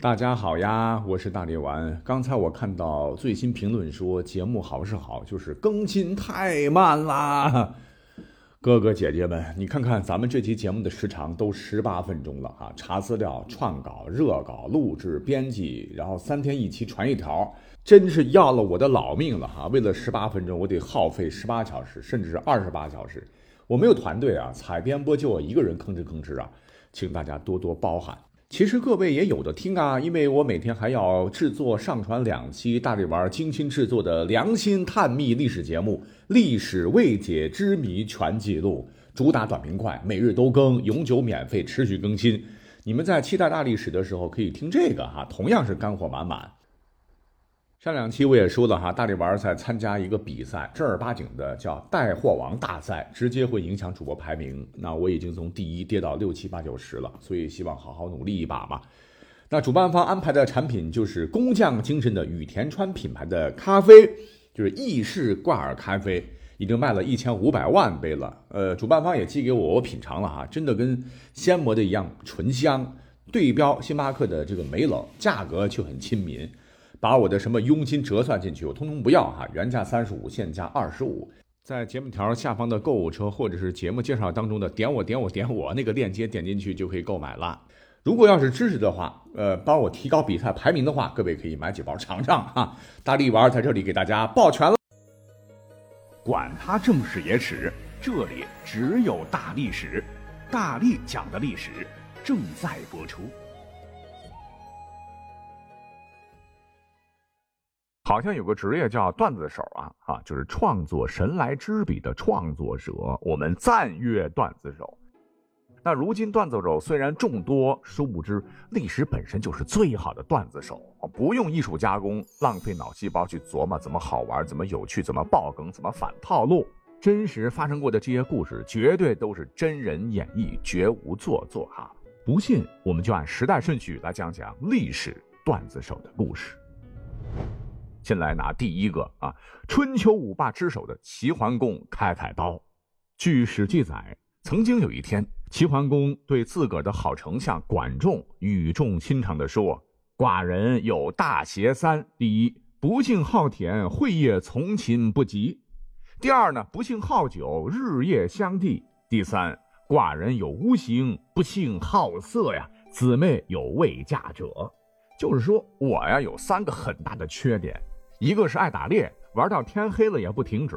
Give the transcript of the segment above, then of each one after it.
大家好呀，我是大力丸。刚才我看到最新评论说节目好是好，就是更新太慢啦。哥哥姐姐们，你看看咱们这期节目的时长都十八分钟了哈，查资料、创稿、热稿、录制、编辑，然后三天一期传一条，真是要了我的老命了哈。为了十八分钟，我得耗费十八小时，甚至是二十八小时。我没有团队啊，采编播就我一个人吭哧吭哧啊，请大家多多包涵。其实各位也有的听啊，因为我每天还要制作上传两期大力丸精心制作的良心探秘历史节目《历史未解之谜全记录》，主打短平快，每日都更，永久免费，持续更新。你们在期待大历史的时候可以听这个哈，同样是干货满满。上两期我也说了哈，大力丸在参加一个比赛，正儿八经的叫带货王大赛，直接会影响主播排名。那我已经从第一跌到六七八九十了，所以希望好好努力一把嘛。那主办方安排的产品就是工匠精神的羽田川品牌的咖啡，就是意式挂耳咖啡，已经卖了一千五百万杯了。呃，主办方也寄给我，我品尝了哈，真的跟鲜磨的一样醇香，对标星巴克的这个梅冷，价格却很亲民。把我的什么佣金折算进去，我通通不要哈，原价三十五，现价二十五。在节目条下方的购物车或者是节目介绍当中的点我点我点我那个链接点进去就可以购买了。如果要是支持的话，呃，帮我提高比赛排名的话，各位可以买几包尝尝哈。大力丸在这里给大家抱拳了。管他正史野史，这里只有大历史，大力讲的历史正在播出。好像有个职业叫段子手啊，啊，就是创作神来之笔的创作者，我们赞誉段子手。那如今段子手虽然众多，殊不知历史本身就是最好的段子手，不用艺术加工，浪费脑细胞去琢磨怎么好玩、怎么有趣、怎么爆梗、怎么反套路。真实发生过的这些故事，绝对都是真人演绎，绝无做作哈。不信，我们就按时代顺序来讲讲历史段子手的故事。先来拿第一个啊，春秋五霸之首的齐桓公开开刀。据史记载，曾经有一天，齐桓公对自个儿的好丞相管仲语重心长地说：“寡人有大邪三：第一，不幸好田，会夜从勤不及；第二呢，不幸好酒，日夜相地；第三，寡人有无形，不幸好色呀，姊妹有未嫁者。”就是说我呀，有三个很大的缺点。一个是爱打猎，玩到天黑了也不停止；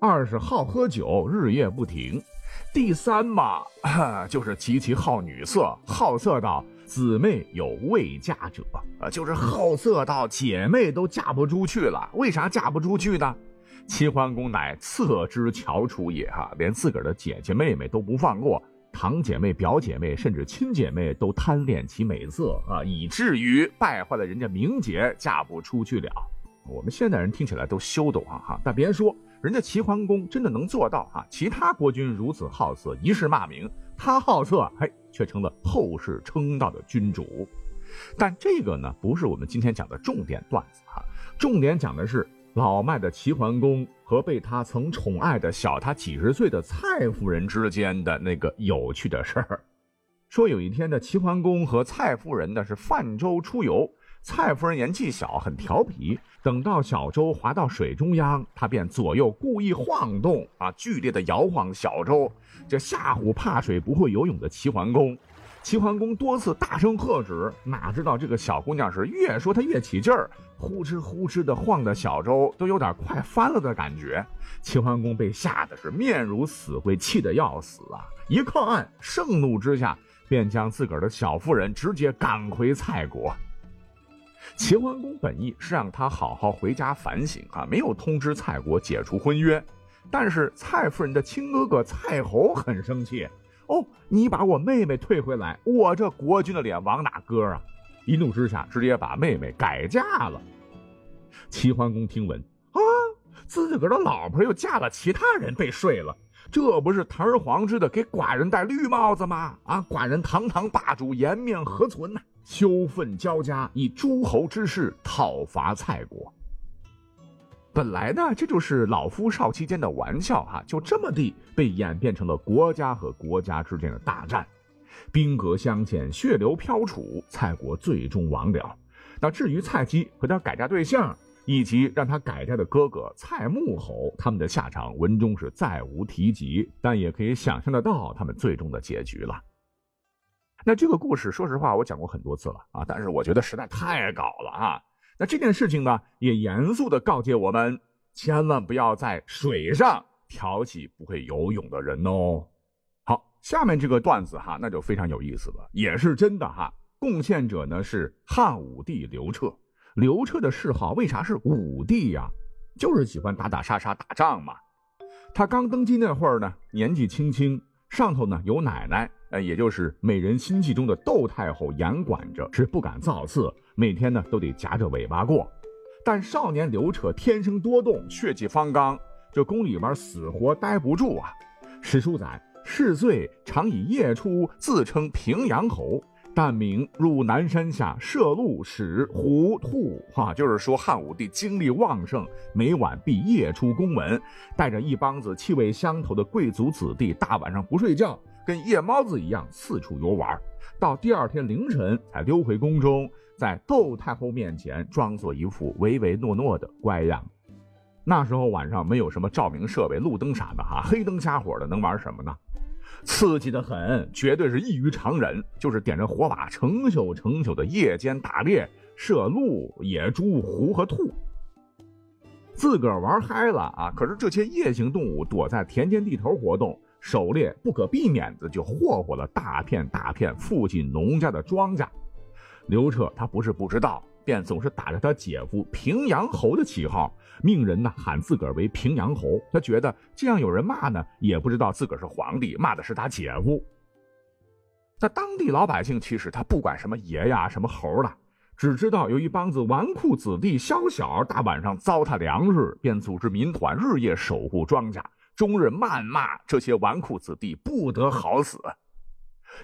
二是好喝酒，日夜不停；第三嘛，就是极其好女色，好色到姊妹有未嫁者，啊，就是好色到姐妹都嫁不出去了。为啥嫁不出去呢？齐桓公乃侧之翘楚也，哈，连自个儿的姐姐妹妹都不放过，堂姐妹、表姐妹，甚至亲姐妹都贪恋其美色啊，以至于败坏了人家名节，嫁不出去了。我们现代人听起来都羞得慌哈，但别说，人家齐桓公真的能做到哈。其他国君如此好色，一世骂名，他好色，嘿，却成了后世称道的君主。但这个呢，不是我们今天讲的重点段子哈，重点讲的是老迈的齐桓公和被他曾宠爱的小他几十岁的蔡夫人之间的那个有趣的事儿。说有一天的齐桓公和蔡夫人呢是泛舟出游。蔡夫人年纪小，很调皮。等到小舟划到水中央，她便左右故意晃动，啊，剧烈的摇晃小舟，这吓唬怕水不会游泳的齐桓公。齐桓公多次大声喝止，哪知道这个小姑娘是越说她越起劲儿，呼哧呼哧的晃的小舟都有点快翻了的感觉。齐桓公被吓得是面如死灰，气得要死啊！一靠岸，盛怒之下，便将自个儿的小夫人直接赶回蔡国。齐桓公本意是让他好好回家反省啊，没有通知蔡国解除婚约。但是蔡夫人的亲哥哥蔡侯很生气哦，你把我妹妹退回来，我这国君的脸往哪搁啊？一怒之下，直接把妹妹改嫁了。齐桓公听闻啊，自个儿的老婆又嫁了其他人，被睡了，这不是堂而皇之的给寡人戴绿帽子吗？啊，寡人堂堂霸主，颜面何存呢？羞愤交加，以诸侯之势讨伐蔡国。本来呢，这就是老夫少妻间的玩笑哈，就这么地被演变成了国家和国家之间的大战。兵戈相见，血流飘杵，蔡国最终亡了。那至于蔡姬和他改嫁对象，以及让他改嫁的哥哥蔡穆侯，他们的下场文中是再无提及，但也可以想象得到他们最终的结局了。那这个故事，说实话，我讲过很多次了啊，但是我觉得实在太搞了啊。那这件事情呢，也严肃的告诫我们，千万不要在水上挑起不会游泳的人哦。好，下面这个段子哈，那就非常有意思了，也是真的哈。贡献者呢是汉武帝刘彻。刘彻的谥号为啥是武帝呀？就是喜欢打打杀杀、打仗嘛。他刚登基那会儿呢，年纪轻轻，上头呢有奶奶。呃，也就是美人心计中的窦太后严管着，是不敢造次，每天呢都得夹着尾巴过。但少年刘彻天生多动，血气方刚，这宫里边死活待不住啊。史书载，嗜醉常以夜出，自称平阳侯。但名入南山下射鹿、使虎、兔，哈，就是说汉武帝精力旺盛，每晚必夜出宫门，带着一帮子气味相投的贵族子弟，大晚上不睡觉。跟夜猫子一样四处游玩，到第二天凌晨才溜回宫中，在窦太后面前装作一副唯唯诺诺的乖样。那时候晚上没有什么照明设备、路灯啥的哈，黑灯瞎火的能玩什么呢？刺激的很，绝对是异于常人。就是点着火把，成宿成宿的夜间打猎，射鹿、野猪、狐和兔，自个儿玩嗨了啊！可是这些夜行动物躲在田间地头活动。狩猎不可避免的就霍霍了大片大片父亲农家的庄稼。刘彻他不是不知道，便总是打着他姐夫平阳侯的旗号，命人呢喊自个儿为平阳侯。他觉得这样有人骂呢，也不知道自个儿是皇帝，骂的是他姐夫。在当地老百姓其实他不管什么爷呀什么猴了，只知道有一帮子纨绔子弟宵小大晚上糟蹋粮食，便组织民团日夜守护庄稼。终日谩骂这些纨绔子弟不得好死。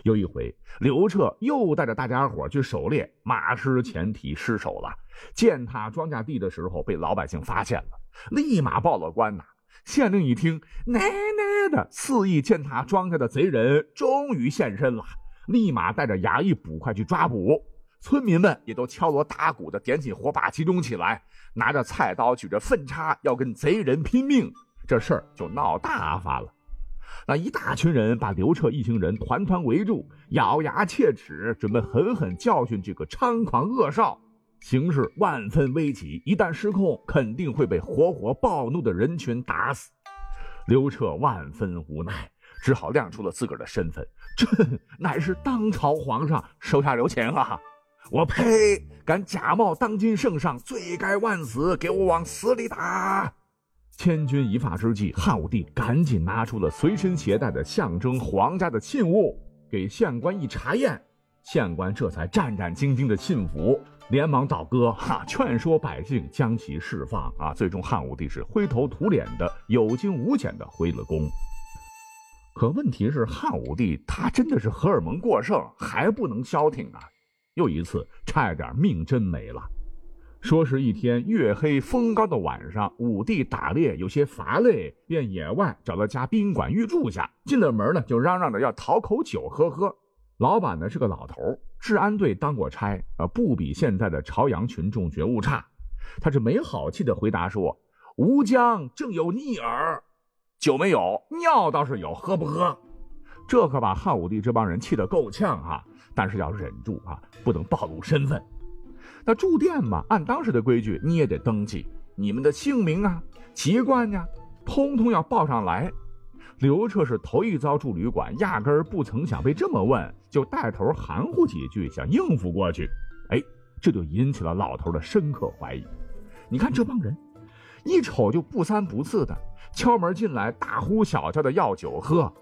有一回，刘彻又带着大家伙去狩猎，马失前蹄失手了，践踏庄稼地的时候被老百姓发现了，立马报了官呐。县令一听，奶奶的，肆意践踏庄稼的贼人终于现身了，立马带着衙役捕快去抓捕。村民们也都敲锣打鼓的点起火把集中起来，拿着菜刀，举着粪叉，要跟贼人拼命。这事儿就闹大发了，那一大群人把刘彻一行人团团围住，咬牙切齿，准备狠狠教训这个猖狂恶少。形势万分危急，一旦失控，肯定会被活活暴怒的人群打死。刘彻万分无奈，只好亮出了自个儿的身份：朕 乃是当朝皇上，手下留情啊！我呸！敢假冒当今圣上，罪该万死！给我往死里打！千钧一发之际，汉武帝赶紧拿出了随身携带的象征皇家的信物，给县官一查验，县官这才战战兢兢的信服，连忙倒戈，哈，劝说百姓将其释放。啊，最终汉武帝是灰头土脸的，有惊无险的回了宫。可问题是，汉武帝他真的是荷尔蒙过剩，还不能消停啊！又一次差点命真没了。说是一天月黑风高的晚上，武帝打猎有些乏累，便野外找了家宾馆寓住下。进了门呢，就嚷嚷着要讨口酒喝喝。老板呢是个老头，治安队当过差，呃，不比现在的朝阳群众觉悟差。他是没好气的回答说：“吴江正有逆耳，酒没有，尿倒是有，喝不喝？”这可把汉武帝这帮人气得够呛啊！但是要忍住啊，不能暴露身份。那住店嘛，按当时的规矩，你也得登记你们的姓名啊、籍贯呀，通通要报上来。刘彻是头一遭住旅馆，压根儿不曾想被这么问，就带头含糊几句，想应付过去。哎，这就引起了老头的深刻怀疑。你看这帮人，一瞅就不三不四的，敲门进来，大呼小叫的要酒喝。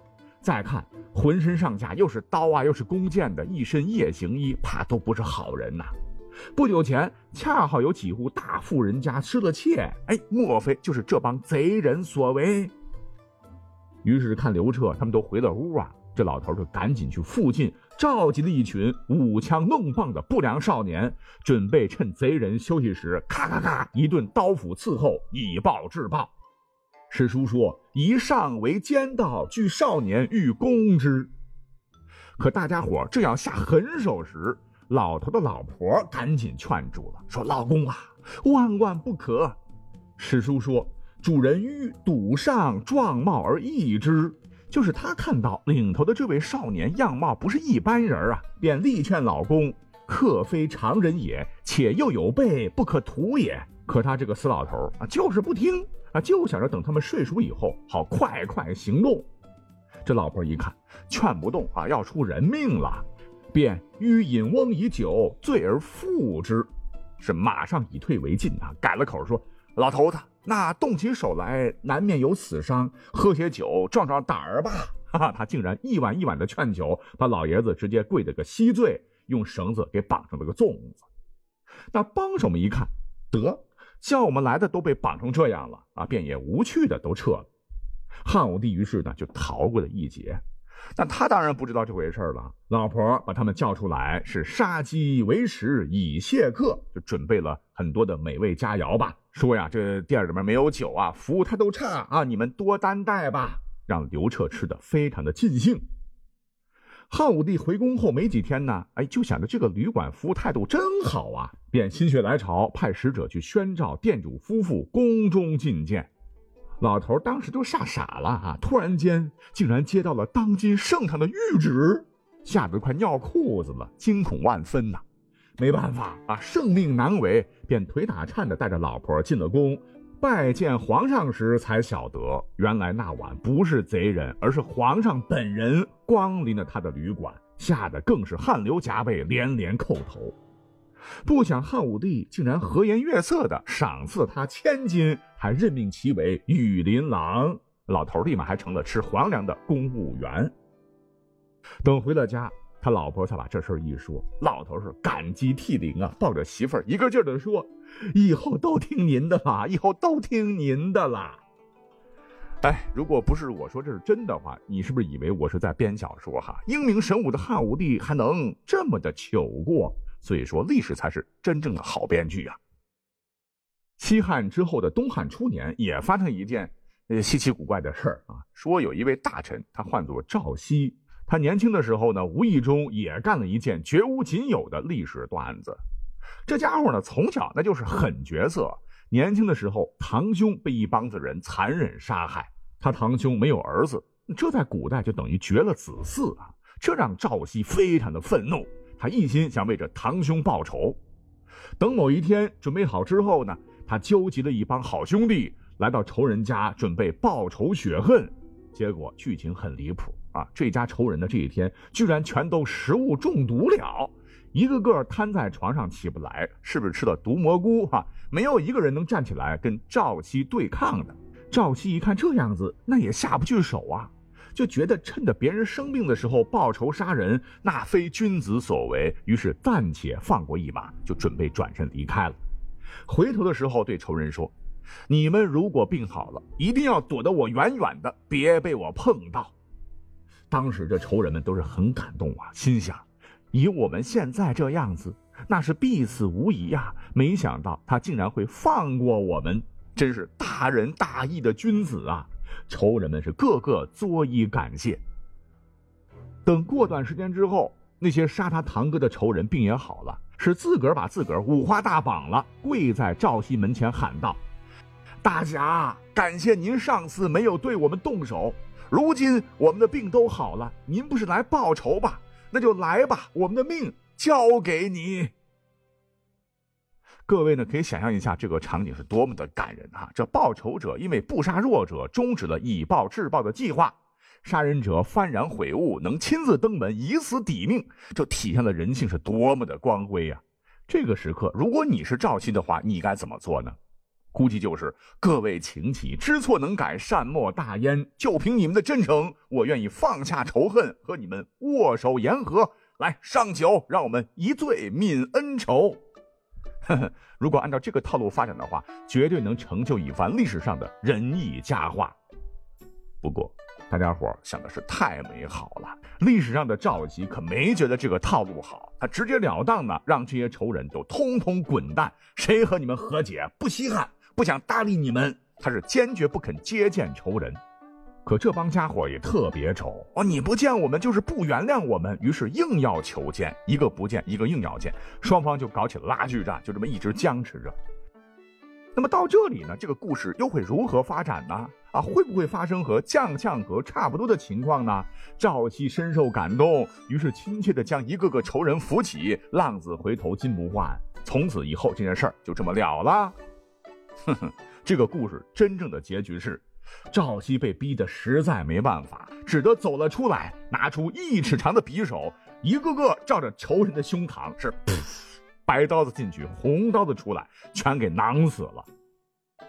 再看浑身上下又是刀啊，又是弓箭的，一身夜行衣，怕都不是好人呐。不久前，恰好有几户大富人家失了窃，哎，莫非就是这帮贼人所为？于是看刘彻他们都回了屋啊，这老头就赶紧去附近召集了一群舞枪弄棒的不良少年，准备趁贼人休息时，咔咔咔一顿刀斧伺候，以暴制暴。史书说：“以上为奸盗，惧少年欲攻之。”可大家伙正要下狠手时，老头的老婆赶紧劝住了，说：“老公啊，万万不可。”史书说：“主人欲赌上状貌而异之。”就是他看到领头的这位少年样貌不是一般人啊，便力劝老公：“客非常人也，且又有备，不可图也。”可他这个死老头啊，就是不听啊，就想着等他们睡熟以后，好快快行动。这老婆一看劝不动啊，要出人命了，便欲饮翁以酒醉而复之，是马上以退为进啊，改了口说：“老头子，那动起手来难免有死伤，喝些酒壮壮胆儿吧。”哈哈，他竟然一碗一碗的劝酒，把老爷子直接跪得个稀醉，用绳子给绑成了个粽子。那帮手们一看，得叫我们来的都被绑成这样了啊，便也无趣的都撤了。汉武帝于是呢就逃过了一劫，但他当然不知道这回事了。老婆把他们叫出来，是杀鸡为食以谢客，就准备了很多的美味佳肴吧。说呀，这店里面没有酒啊，服务态度差啊，你们多担待吧。让刘彻吃的非常的尽兴。汉武帝回宫后没几天呢，哎，就想着这个旅馆服务态度真好啊，便心血来潮派使者去宣召店主夫妇宫中觐见。老头当时就吓傻了啊！突然间，竟然接到了当今圣上的谕旨，吓得快尿裤子了，惊恐万分呐！没办法啊，圣命难违，便腿打颤的带着老婆进了宫，拜见皇上时才晓得，原来那晚不是贼人，而是皇上本人光临了他的旅馆，吓得更是汗流浃背，连连叩头。不想汉武帝竟然和颜悦色的赏赐他千金，还任命其为羽林郎。老头立马还成了吃皇粮的公务员。等回了家，他老婆才把这事一说，老头是感激涕零啊，抱着媳妇儿一个劲儿的说：“以后都听您的啦，以后都听您的啦。”哎，如果不是我说这是真的话，你是不是以为我是在编小说哈？英明神武的汉武帝还能这么的糗过？所以说，历史才是真正的好编剧啊。西汉之后的东汉初年，也发生一件呃稀奇古怪的事儿啊。说有一位大臣，他唤作赵熙，他年轻的时候呢，无意中也干了一件绝无仅有的历史段子。这家伙呢，从小那就是狠角色。年轻的时候，堂兄被一帮子人残忍杀害，他堂兄没有儿子，这在古代就等于绝了子嗣啊。这让赵熙非常的愤怒。他一心想为这堂兄报仇，等某一天准备好之后呢，他纠集了一帮好兄弟来到仇人家，准备报仇雪恨。结果剧情很离谱啊！这家仇人的这一天居然全都食物中毒了，一个个瘫在床上起不来，是不是吃了毒蘑菇？哈，没有一个人能站起来跟赵七对抗的。赵七一看这样子，那也下不去手啊。就觉得趁着别人生病的时候报仇杀人，那非君子所为，于是暂且放过一马，就准备转身离开了。回头的时候对仇人说：“你们如果病好了，一定要躲得我远远的，别被我碰到。”当时这仇人们都是很感动啊，心想：以我们现在这样子，那是必死无疑呀。没想到他竟然会放过我们，真是大仁大义的君子啊！仇人们是个个作揖感谢。等过段时间之后，那些杀他堂哥的仇人病也好了，是自个儿把自个儿五花大绑了，跪在赵熙门前喊道：“大侠，感谢您上次没有对我们动手，如今我们的病都好了，您不是来报仇吧？那就来吧，我们的命交给你。”各位呢，可以想象一下这个场景是多么的感人哈！这报仇者因为不杀弱者，终止了以暴制暴的计划，杀人者幡然悔悟，能亲自登门以死抵命，这体现了人性是多么的光辉呀！这个时刻，如果你是赵熙的话，你该怎么做呢？估计就是各位请起，知错能改，善莫大焉。就凭你们的真诚，我愿意放下仇恨，和你们握手言和。来上酒，让我们一醉泯恩仇。呵呵，如果按照这个套路发展的话，绝对能成就一番历史上的仁义佳话。不过，大家伙想的是太美好了。历史上的赵姬可没觉得这个套路好，他直截了当的让这些仇人都通通滚蛋，谁和你们和解不稀罕，不想搭理你们，他是坚决不肯接见仇人。可这帮家伙也特别丑哦！你不见我们就是不原谅我们，于是硬要求见，一个不见，一个硬要见，双方就搞起了拉锯战，就这么一直僵持着。那么到这里呢，这个故事又会如何发展呢？啊，会不会发生和将相和差不多的情况呢？赵姬深受感动，于是亲切地将一个个仇人扶起，浪子回头金不换，从此以后这件事儿就这么了了。哼哼，这个故事真正的结局是。赵熙被逼得实在没办法，只得走了出来，拿出一尺长的匕首，一个个照着仇人的胸膛是，白刀子进去，红刀子出来，全给囊死了。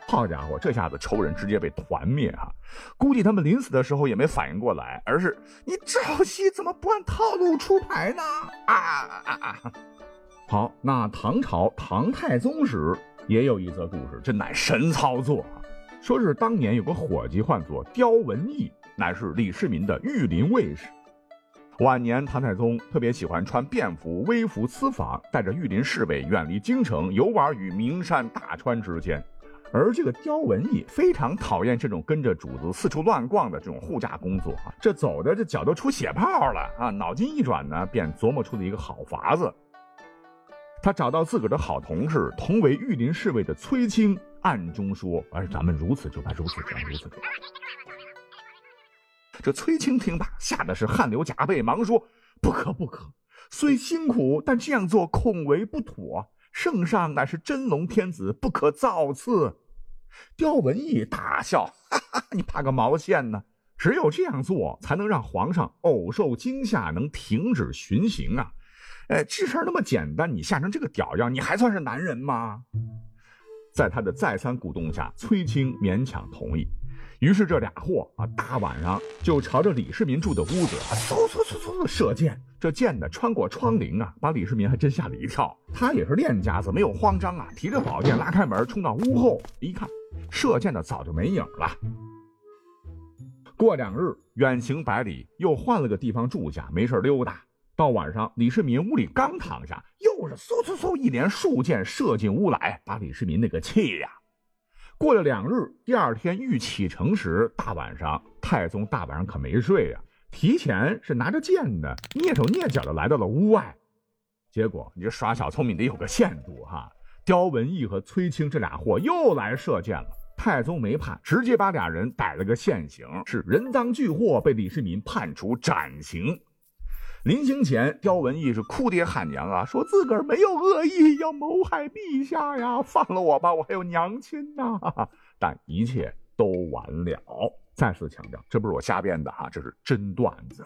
好家伙，这下子仇人直接被团灭啊！估计他们临死的时候也没反应过来，而是你赵熙怎么不按套路出牌呢？啊啊啊！好，那唐朝唐太宗时也有一则故事，真乃神操作啊！说是当年有个伙计唤作刁文义，乃是李世民的御林卫士。晚年唐太宗特别喜欢穿便服、微服私访，带着御林侍卫远离京城，游玩于名山大川之间。而这个刁文义非常讨厌这种跟着主子四处乱逛的这种护驾工作啊，这走的这脚都出血泡了啊！脑筋一转呢，便琢磨出了一个好法子。他找到自个儿的好同事，同为御林侍卫的崔清。暗中说：“而咱们如此就办，如此就办，如此就办。”这崔青听罢，吓得是汗流浃背，忙说：“不可不可！虽辛苦，但这样做恐为不妥。圣上乃是真龙天子，不可造次。”刁文义大笑：“哈哈，你怕个毛线呢？只有这样做，才能让皇上偶受惊吓，能停止巡行啊！哎，这事儿那么简单，你吓成这个屌样，你还算是男人吗？”在他的再三鼓动下，崔青勉强同意。于是这俩货啊，大晚上就朝着李世民住的屋子啊嗖嗖嗖嗖的射箭。这箭呢，穿过窗棂啊，把李世民还真吓了一跳。他也是练家子，没有慌张啊，提着宝剑拉开门，冲到屋后一看，射箭的早就没影了。过两日，远行百里，又换了个地方住下，没事溜达。到晚上，李世民屋里刚躺下，又是嗖嗖嗖一连数箭射进屋来，把李世民那个气呀！过了两日，第二天欲启程时，大晚上，太宗大晚上可没睡呀，提前是拿着剑呢，蹑手蹑脚的来到了屋外。结果，你这耍小聪明得有个限度哈！刁文义和崔清这俩货又来射箭了，太宗没怕，直接把俩人逮了个现行，是人赃俱获，被李世民判处斩刑。临行前，刁文义是哭爹喊娘啊，说自个儿没有恶意，要谋害陛下呀，放了我吧，我还有娘亲呐。但一切都完了。再次强调，这不是我瞎编的哈，这是真段子。